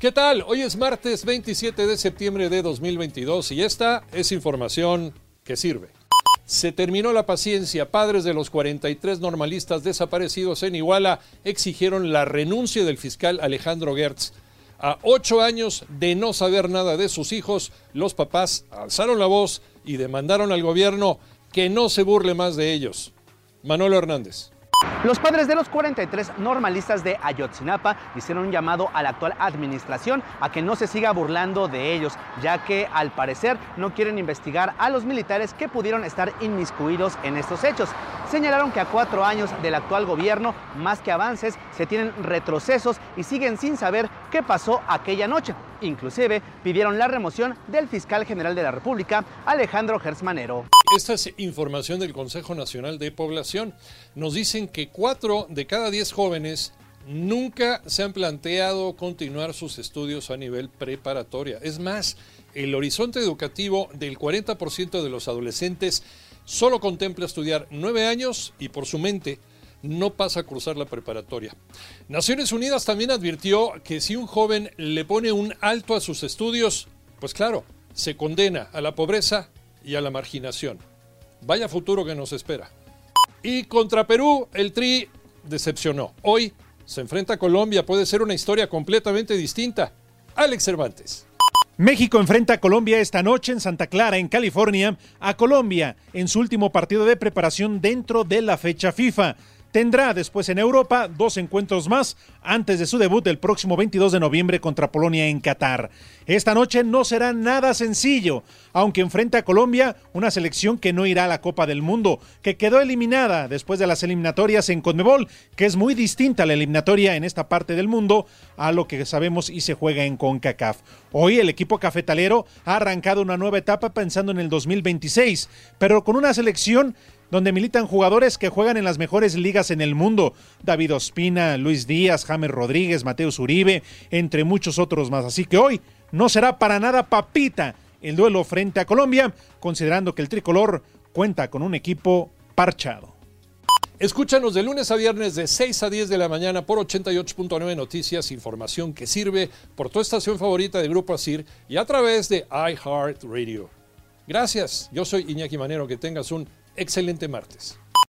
¿Qué tal? Hoy es martes 27 de septiembre de 2022 y esta es información que sirve. Se terminó la paciencia. Padres de los 43 normalistas desaparecidos en Iguala exigieron la renuncia del fiscal Alejandro Gertz. A ocho años de no saber nada de sus hijos, los papás alzaron la voz y demandaron al gobierno que no se burle más de ellos. Manolo Hernández. Los padres de los 43 normalistas de Ayotzinapa hicieron un llamado a la actual administración a que no se siga burlando de ellos, ya que al parecer no quieren investigar a los militares que pudieron estar inmiscuidos en estos hechos. Señalaron que a cuatro años del actual gobierno, más que avances, se tienen retrocesos y siguen sin saber qué pasó aquella noche. Inclusive pidieron la remoción del fiscal general de la República, Alejandro Gersmanero. Esta es información del Consejo Nacional de Población. Nos dicen que cuatro de cada diez jóvenes nunca se han planteado continuar sus estudios a nivel preparatoria. Es más, el horizonte educativo del 40% de los adolescentes solo contempla estudiar nueve años y por su mente no pasa a cruzar la preparatoria. Naciones Unidas también advirtió que si un joven le pone un alto a sus estudios, pues claro, se condena a la pobreza y a la marginación. Vaya futuro que nos espera. Y contra Perú, el Tri decepcionó. Hoy se enfrenta a Colombia, puede ser una historia completamente distinta. Alex Cervantes. México enfrenta a Colombia esta noche en Santa Clara, en California, a Colombia en su último partido de preparación dentro de la fecha FIFA. Tendrá después en Europa dos encuentros más antes de su debut el próximo 22 de noviembre contra Polonia en Qatar. Esta noche no será nada sencillo, aunque enfrenta a Colombia, una selección que no irá a la Copa del Mundo, que quedó eliminada después de las eliminatorias en Conmebol, que es muy distinta a la eliminatoria en esta parte del mundo a lo que sabemos y se juega en CONCACAF. Hoy el equipo cafetalero ha arrancado una nueva etapa pensando en el 2026, pero con una selección donde militan jugadores que juegan en las mejores ligas en el mundo. David Ospina, Luis Díaz, James Rodríguez, Mateus Uribe, entre muchos otros más. Así que hoy no será para nada papita el duelo frente a Colombia, considerando que el tricolor cuenta con un equipo parchado. Escúchanos de lunes a viernes de 6 a 10 de la mañana por 88.9 Noticias, información que sirve por tu estación favorita de Grupo Asir y a través de iHeartRadio. Gracias, yo soy Iñaki Manero, que tengas un excelente martes.